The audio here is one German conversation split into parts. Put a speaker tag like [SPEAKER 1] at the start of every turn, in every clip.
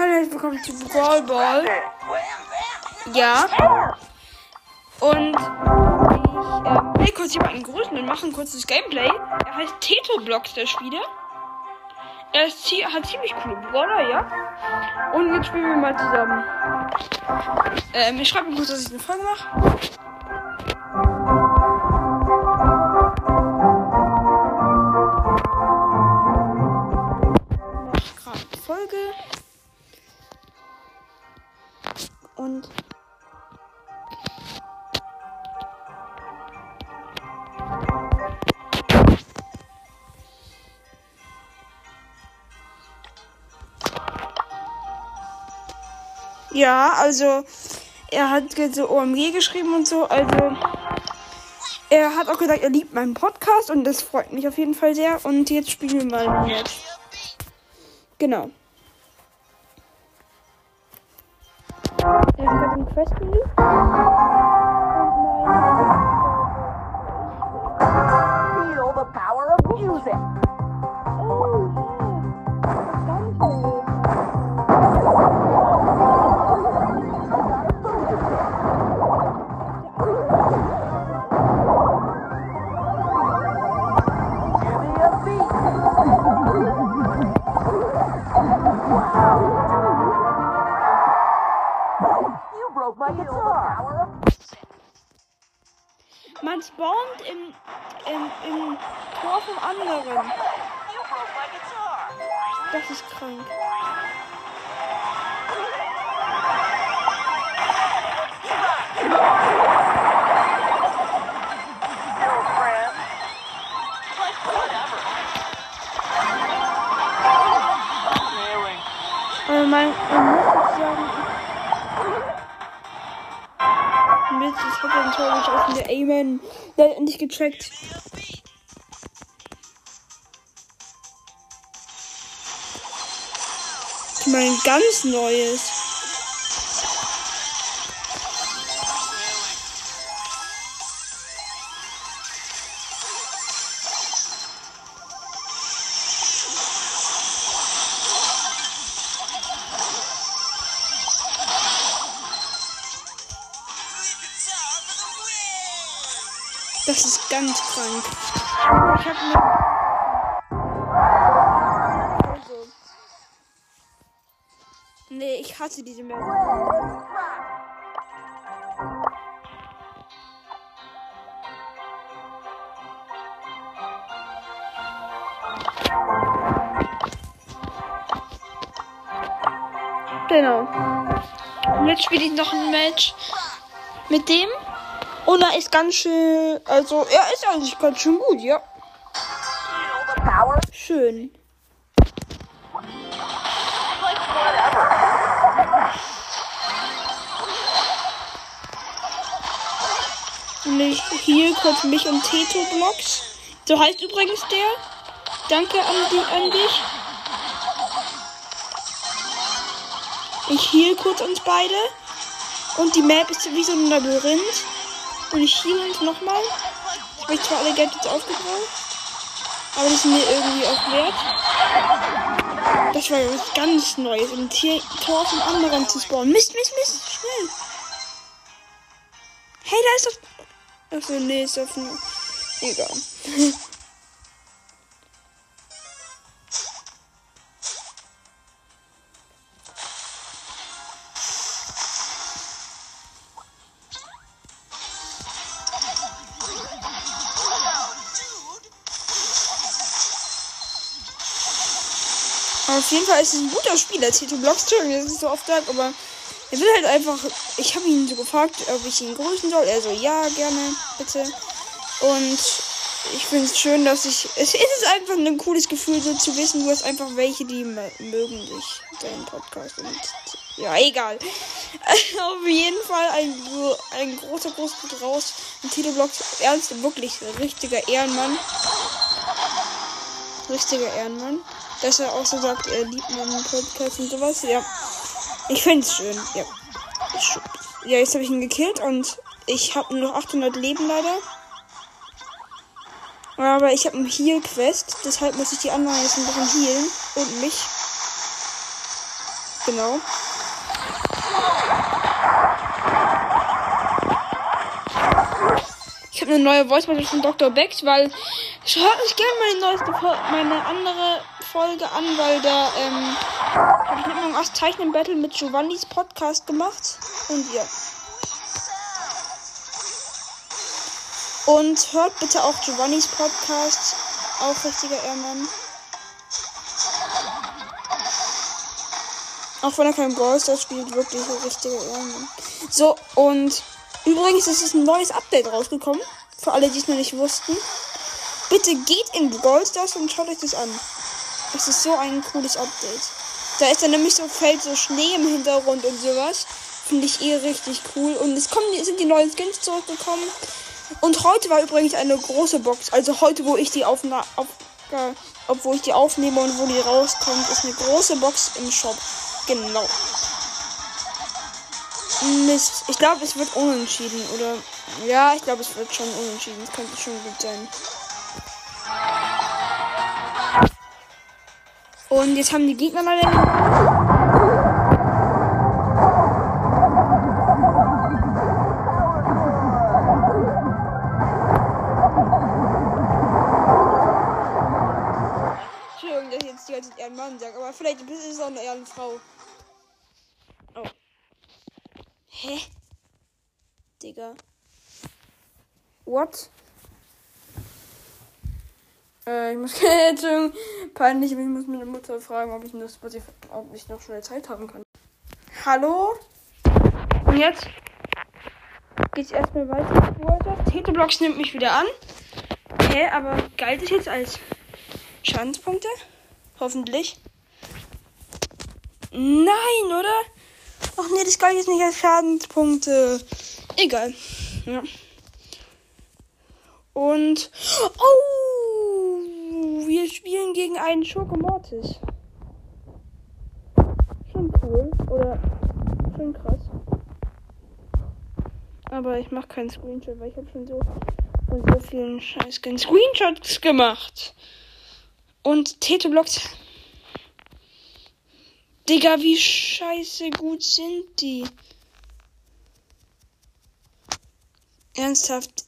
[SPEAKER 1] Hallo, willkommen zu Brawl Ball. Ja. Und ich äh, will kurz jemanden grüßen und machen kurz das Gameplay. Er heißt Teto Blocks, der Spieler. Er ist, hat ziemlich coole Brawler, ja. Und jetzt spielen wir mal zusammen. Ähm, ich schreibe ihm kurz, dass ich eine Folge mache. Und Ja, also er hat so OMG geschrieben und so. Also er hat auch gesagt, er liebt meinen Podcast und das freut mich auf jeden Fall sehr. Und jetzt spielen wir mal. Genau. Anderen. Das ist krank.
[SPEAKER 2] Failing.
[SPEAKER 1] Aber man, muss jetzt sagen. Mist, ich hab ein Tor geschossen. Der Amen. Der hat endlich gecheckt. Mein ganz neues. Das ist ganz krank. Ich hab Nee, ich hasse diese Map. Genau. Und jetzt spiele ich noch ein Match mit dem. Und er ist ganz schön. Also, er ist eigentlich ganz schön gut, ja. Schön. Kurz mich und Teto Blocks. So heißt übrigens der. Danke an, die, an dich. Ich heal kurz uns beide. Und die Map ist wie so ein Labyrinth. Und ich heal uns nochmal. Ich habe zwar alle Gadgets aufgebraucht. Aber das ist mir irgendwie auch wert. Das war ja was ganz Neues. Im Tier Tor vom anderen zu spawnen. Mist, Mist, Mist. Schnell. Hey, da ist doch. Achso, nee, ist auf. Egal. Auf jeden Fall ist es ein guter Spieler. Tito Blocks, Entschuldigung, das ist so oft sagt, aber er will halt einfach. Ich habe ihn so gefragt, ob ich ihn grüßen soll. Er so, ja, gerne, bitte. Und ich finde es schön, dass ich. Es ist einfach ein cooles Gefühl, so zu wissen, du hast einfach welche, die mögen dich, deinen Podcast. Und ja, egal. Auf jeden Fall ein, ein großer Gruß geht raus. Tito Blocks, ernst, wirklich ein richtiger Ehrenmann. Richtiger Ehrenmann. Dass er auch so sagt, er liebt meinen Podcast und sowas. Ja. Ich finde es schön. Ja. Ja, jetzt habe ich ihn gekillt und ich habe nur noch 800 Leben leider. Aber ich habe einen Heal-Quest, deshalb muss ich die anderen jetzt ein bisschen healen und mich. Genau. Ich habe eine neue Voice von Dr. Beck, weil schaut euch gerne meine neueste meine andere Folge an, weil da ähm, habe ich mit meinem Zeichnen Battle mit Giovannis Podcast gemacht und ja. Und hört bitte auch Giovannis Podcast, aufrichtiger Ehrmann. Auch wenn er kein Brawl Stars spielt, wirklich ein richtiger Ehrenmann. So, und übrigens ist es ein neues Update rausgekommen. Für alle, die es noch nicht wussten. Bitte geht in Brawl und schaut euch das an. Es ist so ein cooles Update. Da ist dann nämlich so fällt so Schnee im Hintergrund und sowas. Finde ich eh richtig cool. Und es kommen, sind die neuen Skins zurückgekommen. Und heute war übrigens eine große Box. Also heute, wo ich die aufna auf, äh, obwohl ich die aufnehme und wo die rauskommt, ist eine große Box im Shop. Genau. Mist. Ich glaube, es wird unentschieden, oder? Ja, ich glaube, es wird schon unentschieden. Das könnte schon gut sein. Und jetzt haben die Gegner leider. Entschuldigung, dass ich jetzt die ganze Zeit eher ein Mann sage, aber vielleicht ist es auch eine Frau. Oh. Hä? Digga. What? Äh, ich muss Entschuldigung, peinlich, aber ich muss meine Mutter fragen, ob ich noch, ob ich noch schnell Zeit haben kann. Hallo? Und jetzt geht's erstmal weiter. Teteblocks nimmt mich wieder an. Hä, aber galt es jetzt als Schadenspunkte? Hoffentlich. Nein, oder? Ach nee, das galt jetzt nicht als Schadenspunkte. Egal. Ja. Und. Oh! Wir spielen gegen einen Schokomortis. Schon cool. Oder schon krass. Aber ich mache keinen Screenshot, weil ich habe schon so von so vielen scheiß Screenshots gemacht. Und Teteblocks. Digga, wie scheiße gut sind die? Ernsthaft.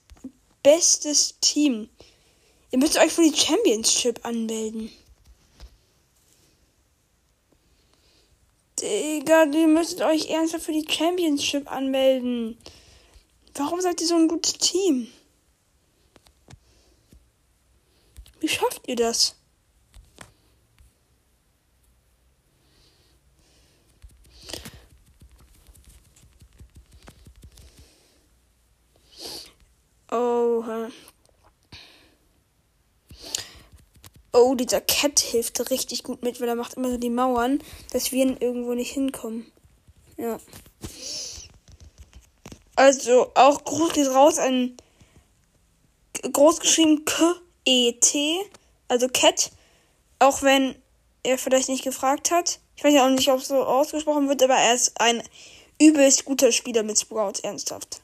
[SPEAKER 1] Bestes Team. Ihr müsst euch für die Championship anmelden. Digga, ihr müsst euch ernsthaft für die Championship anmelden. Warum seid ihr so ein gutes Team? Wie schafft ihr das? Oh, dieser Cat hilft richtig gut mit, weil er macht immer so die Mauern, dass wir irgendwo nicht hinkommen. Ja. Also, auch groß geht raus an groß geschrieben K-E-T, also Cat. Auch wenn er vielleicht nicht gefragt hat. Ich weiß ja auch nicht, ob es so ausgesprochen wird, aber er ist ein übelst guter Spieler mit Sprout, ernsthaft.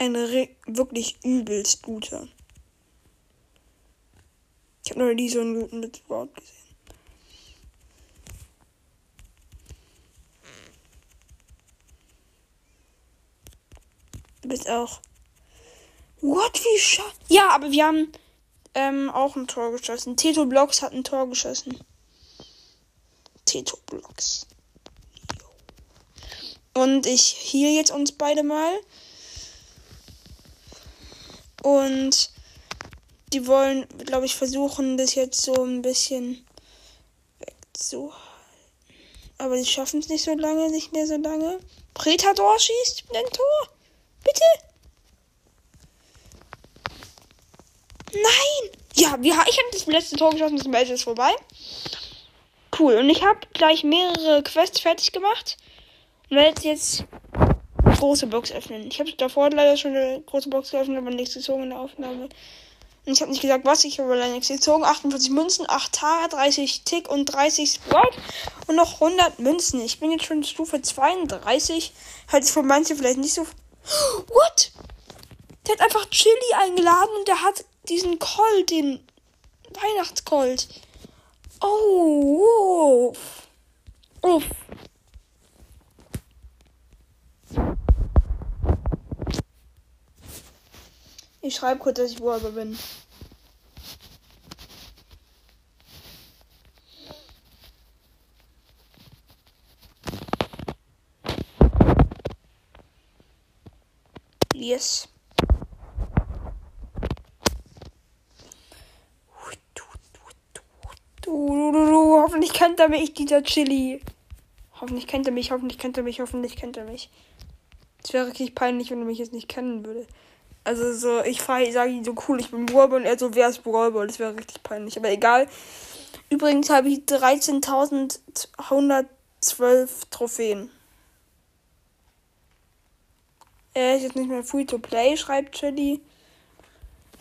[SPEAKER 1] Ein re- wirklich übelst guter. Ich habe noch nie so einen guten mit gesehen. Du bist auch. What? Wie scha Ja, aber wir haben ähm, auch ein Tor geschossen. Teto Blocks hat ein Tor geschossen. Teto Blocks. Und ich hier jetzt uns beide mal. Und die wollen, glaube ich, versuchen, das jetzt so ein bisschen wegzuhalten. Aber die schaffen es nicht so lange, nicht mehr so lange. Predator schießt ein Tor. Bitte. Nein! Ja, wir, ich habe das letzte Tor geschossen, das Match ist vorbei. Cool. Und ich habe gleich mehrere Quests fertig gemacht. Und werde jetzt große Box öffnen. Ich habe davor leider schon eine große Box geöffnet, aber nichts gezogen in der Aufnahme. Und ich habe nicht gesagt, was. Ich habe leider nichts gezogen. 48 Münzen, 8 Tara, 30 Tick und 30 Sprout. Und noch 100 Münzen. Ich bin jetzt schon Stufe 32. Halt es für manche vielleicht nicht so. What? Der hat einfach Chili eingeladen und der hat diesen Colt, den Weihnachtscolt. Oh, uff. Uff. Ich schreibe kurz, dass ich Brawler bin. Yes. Hoffentlich kennt er mich, dieser Chili. Hoffentlich kennt er mich, hoffentlich kennt er mich, hoffentlich kennt er mich. Es wäre richtig peinlich, wenn er mich jetzt nicht kennen würde. Also so, ich sage ihn so cool, ich bin Brawlball und er so, wer ist Brawlball? Das wäre richtig peinlich. Aber egal. Übrigens habe ich 13.112 Trophäen. Er ist jetzt nicht mehr free to play, schreibt Chili.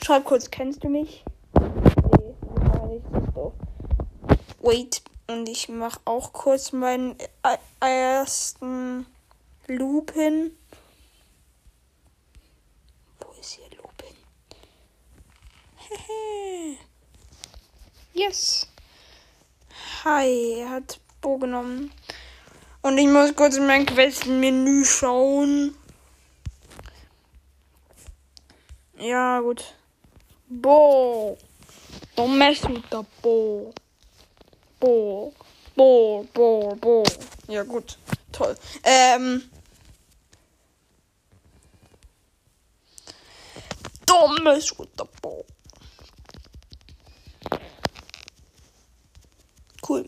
[SPEAKER 1] Schreib kurz, kennst du mich? Nee, ich, das ist doof. Wait, und ich mache auch kurz meinen äh, ersten Loop hin. Wo ist hier Loop hin? yes. Hi, er hat Bo genommen. Und ich muss kurz in mein Questenmenü schauen. Ja, gut. Bo. Don't mess with the Bo. Bo. Bo, Bo, Bo. Ja, gut. Toll. Ähm. Don't mess. Cool.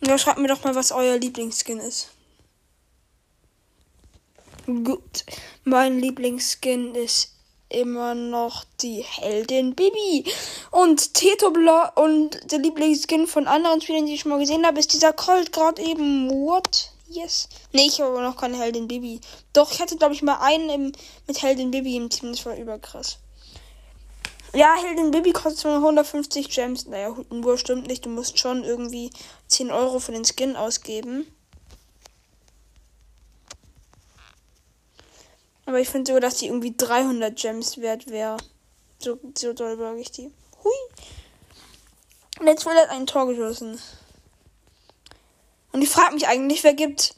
[SPEAKER 1] Ja, schreibt mir doch mal, was euer Lieblingsskin ist. Gut. Mein Lieblingsskin ist immer noch die Heldin Bibi. Und Tetobler und der Lieblingsskin von anderen Spielern, die ich schon mal gesehen habe, ist dieser Colt gerade eben. What? Yes. Nee, ich habe aber noch keine Heldin Bibi. Doch, ich hatte, glaube ich, mal einen im, mit Heldin Bibi im Team. Das war überkrass. Ja, Heldin Bibi kostet 150 Gems. Naja, nur stimmt nicht. Du musst schon irgendwie 10 Euro für den Skin ausgeben. Aber ich finde sogar, dass die irgendwie 300 Gems wert wäre. So, so doll mag ich die. Hui. Und jetzt wurde er ein Tor geschossen. Und ich frage mich eigentlich, wer gibt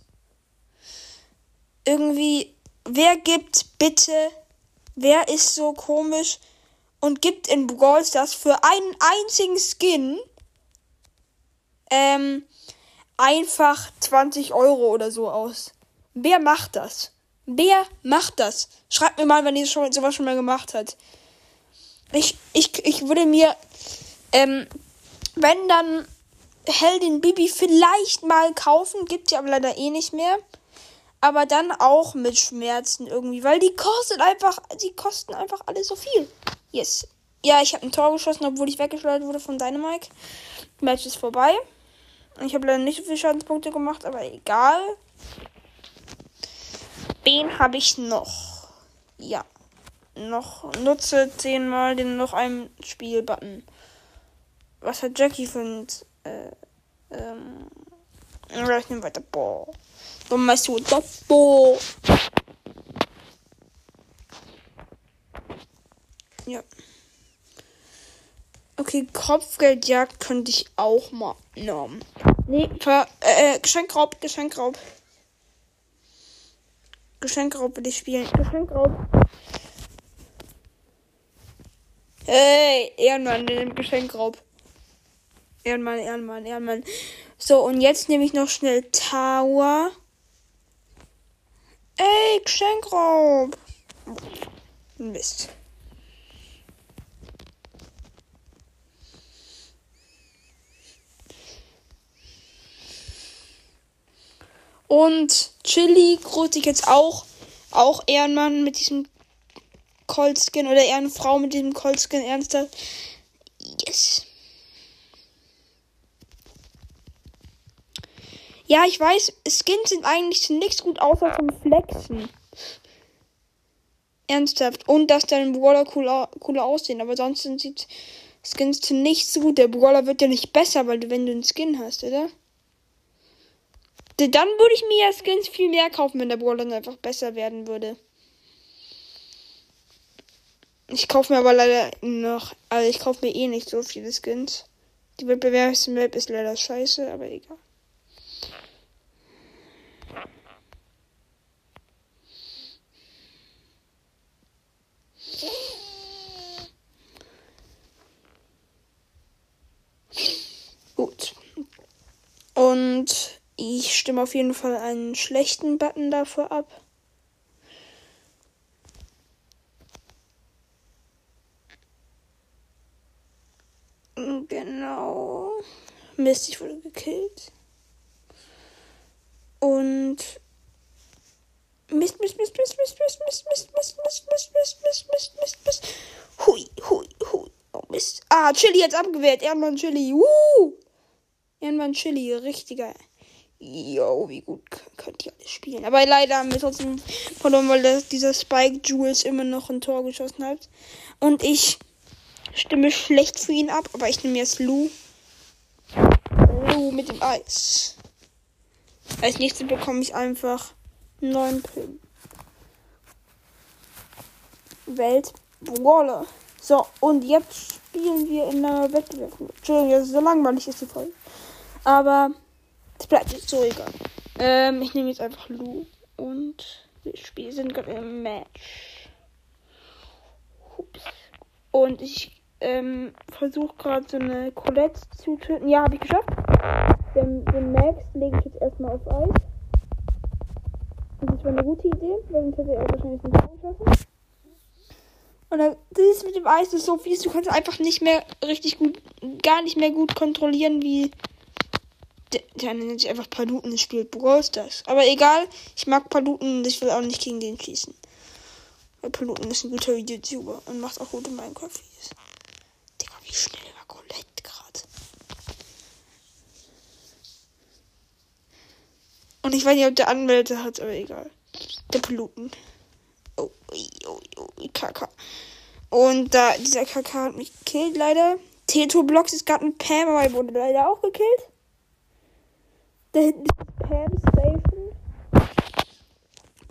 [SPEAKER 1] irgendwie, wer gibt bitte, wer ist so komisch und gibt in Brawl Stars für einen einzigen Skin ähm, einfach 20 Euro oder so aus. Wer macht das? Wer macht das? Schreibt mir mal, wenn ihr schon, sowas schon mal gemacht hat. Ich, ich, ich würde mir, ähm, wenn dann Heldin Bibi vielleicht mal kaufen, gibt sie aber leider eh nicht mehr. Aber dann auch mit Schmerzen irgendwie, weil die kostet einfach, die kosten einfach alle so viel. Yes. Ja, ich habe ein Tor geschossen, obwohl ich weggeschleudert wurde von Dynamite. Match ist vorbei. Ich habe leider nicht so viele Schadenspunkte gemacht, aber egal. Wen habe ich noch? Ja. Noch nutze zehnmal den noch einen Spielbutton. Was hat Jackie für ein. Äh, ähm. Nehme weiter. Boah. Dann meinst du das? Boah. Ja. Okay, Kopfgeldjagd könnte ich auch mal nehmen. Nee, ver äh, Geschenkraub, Geschenkraub. Geschenkraub will ich spielen. Geschenkraub. Hey, Ehrenmann, der nimmt Geschenkraub. Ehrenmann, Ehrenmann, Ehrenmann. So, und jetzt nehme ich noch schnell Tower. Ey, Geschenkraub. Mist. Und Chili grüßt sich jetzt auch. Auch Ehrenmann mit diesem Coltskin oder Ehrenfrau mit diesem Coltskin. Ernsthaft. Yes. Ja, ich weiß, Skins sind eigentlich nichts gut außer zum Flexen. Ernsthaft. Und dass dein Brawler cooler, cooler aussehen. Aber sonst sieht Skins zu nichts so gut. Der Brawler wird ja nicht besser, weil du, wenn du einen Skin hast, oder? Dann würde ich mir ja Skins viel mehr kaufen, wenn der Brawler dann einfach besser werden würde. Ich kaufe mir aber leider noch, also ich kaufe mir eh nicht so viele Skins. Die Wettbewerbsmap ist leider scheiße, aber egal. Gut. Und ich stimme auf jeden Fall einen schlechten Button dafür ab. Genau. Mist, ich wurde gekillt. Und. Mist, Mist, Mist, Mist, Mist, Mist, Mist, Mist, Mist, Mist, Mist, Mist, Mist, Mist, Mist, Mist. Hui, hui, hui. Oh Mist. Ah, Chili jetzt abgewehrt. Ehrenmann Chili. Woo! Ehrenmann Chili. Richtiger. Jo, wie gut könnt ihr alles spielen. Aber leider haben wir trotzdem verloren, weil das, dieser Spike Jules immer noch ein Tor geschossen hat. Und ich stimme schlecht für ihn ab, aber ich nehme jetzt Lou. Lou mit dem Eis. Als nächstes bekomme ich einfach einen neuen Pin. Welt Brawler. So, und jetzt spielen wir in einer Wettbewerb. Entschuldigung, das ist so langweilig ist die Folge. Aber es bleibt jetzt so egal. Ähm, ich nehme jetzt einfach Lou und wir spielen sind gerade im Match. Ups. Und ich ähm, versuche gerade so eine Colette zu töten. Ja, habe ich geschafft. Den, den Max lege ich jetzt erstmal auf Eis. Das war eine gute Idee, weil sonst hätte er wahrscheinlich nicht geschaffen. Und dann, das mit dem Eis ist so fies, du kannst einfach nicht mehr richtig gut, gar nicht mehr gut kontrollieren, wie. Der, der nennt sich einfach Paluten, das spielt Brawl Stars. Aber egal, ich mag Paluten und ich will auch nicht gegen den schießen. Weil Paluten ist ein guter YouTuber und macht auch gute Minecraft-Videos. Digga, wie schnell war Colette gerade. Und ich weiß nicht, ob der Anwälte hat, aber egal. Der Paluten. Oh, oh, oh, oh, Kaka. Und da, dieser Kaka hat mich gekillt, leider. Teto Blocks ist gerade ein Pam, aber er wurde leider auch gekillt. Da hinten ist Pam Station.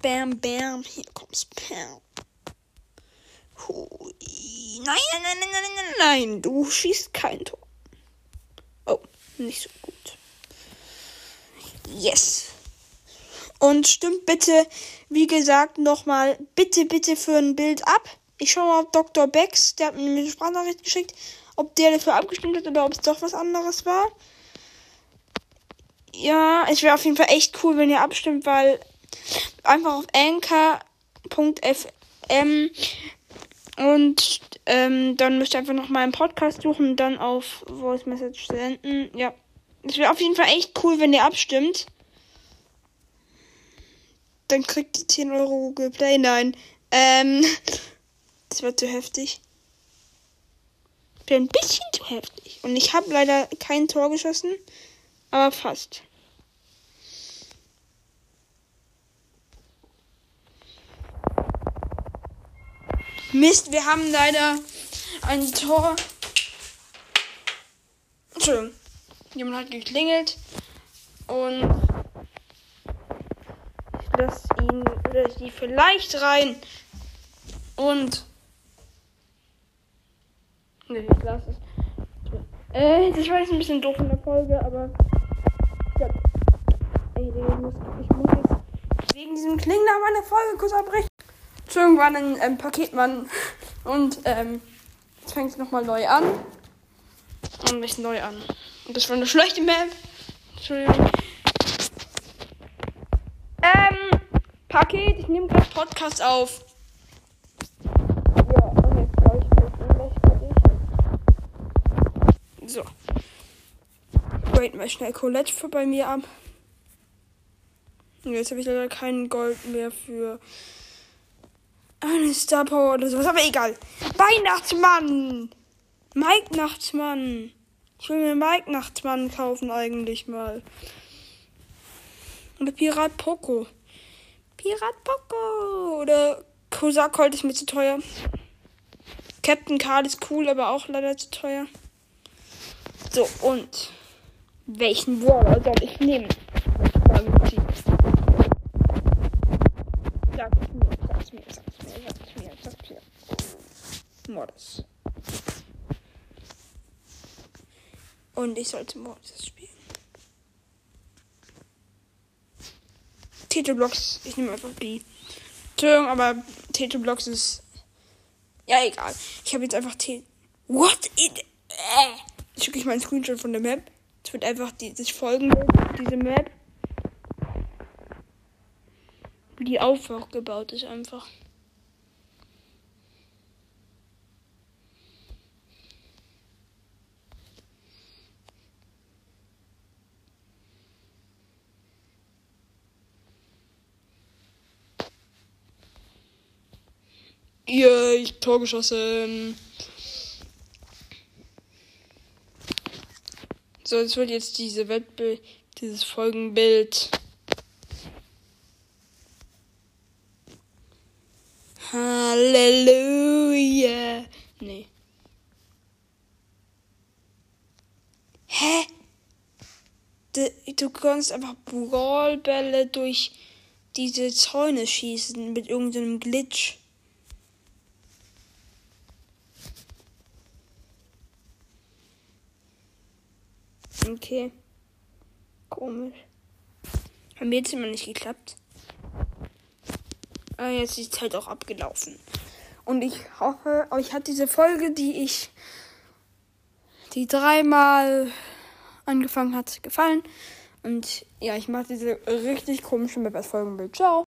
[SPEAKER 1] Bam, bam, hier kommt's Pam. Hui. Nein, nein, nein, nein, nein, nein, nein, du schießt kein Tor. Oh, nicht so gut. Yes. Und stimmt bitte, wie gesagt, nochmal, bitte, bitte für ein Bild ab. Ich schaue mal auf Dr. Bex, der hat mir eine Sprachnachricht geschickt, ob der dafür abgestimmt hat oder ob es doch was anderes war. Ja, es wäre auf jeden Fall echt cool, wenn ihr abstimmt, weil einfach auf anchor.fm und ähm, dann müsst ihr einfach noch mal einen Podcast suchen und dann auf Voice Message senden. Ja, es wäre auf jeden Fall echt cool, wenn ihr abstimmt. Dann kriegt ihr 10 Euro Google Play. Nein. Ähm, das war zu heftig. Wäre ein bisschen zu heftig. Und ich habe leider kein Tor geschossen, aber fast. Mist, wir haben leider ein Tor. Entschuldigung. Jemand hat geklingelt. Und ich lasse ihn oder sie vielleicht rein. Und. Ne, ich lasse es. Äh, das war jetzt ein bisschen doof in der Folge, aber. Ich muss, ich muss jetzt wegen diesem Klingeln meine Folge kurz abbrechen. Entschuldigung, war ein ähm, Paketmann. Und ähm, jetzt fängt es nochmal neu an. Und mich neu an. Und das war eine schlechte Map. Entschuldigung. Ähm, Paket, ich nehme gleich Podcast auf. So. Wait mal schnell Colette für bei mir ab. Jetzt habe ich leider kein Gold mehr für eine Star Power oder sowas, aber egal. Weihnachtsmann! Mike Nachtsmann. Ich will mir Mike Nachtsmann kaufen eigentlich mal. Oder Pirat Poco. Pirat Poco. Oder Kosakold ist mir zu teuer. Captain Karl ist cool, aber auch leider zu teuer. So, und welchen Brawler soll ich nehmen? Mordes. Und ich sollte Mordes spielen. Titelblocks, ich nehme einfach B. Entschuldigung, aber Titelblocks ist. Ja, egal. Ich habe jetzt einfach T. What? In, äh. Ich schicke euch mal einen Screenshot von der Map. Es wird einfach dieses folgende, diese Map. Wie die aufgebaut ist einfach. Yay, Tor geschossen. So, es wird jetzt diese Wettbild, dieses Folgenbild. Halleluja. Nee. Hä? Du, du kannst einfach Brawlbälle durch diese Zäune schießen mit irgendeinem Glitch. Okay. Komisch. Hat es immer nicht geklappt. Aber jetzt ist es halt auch abgelaufen. Und ich hoffe, euch hat diese Folge, die ich, die dreimal angefangen hat, gefallen. Und ja, ich mache diese richtig komischen Map als Folgenbild. Ciao.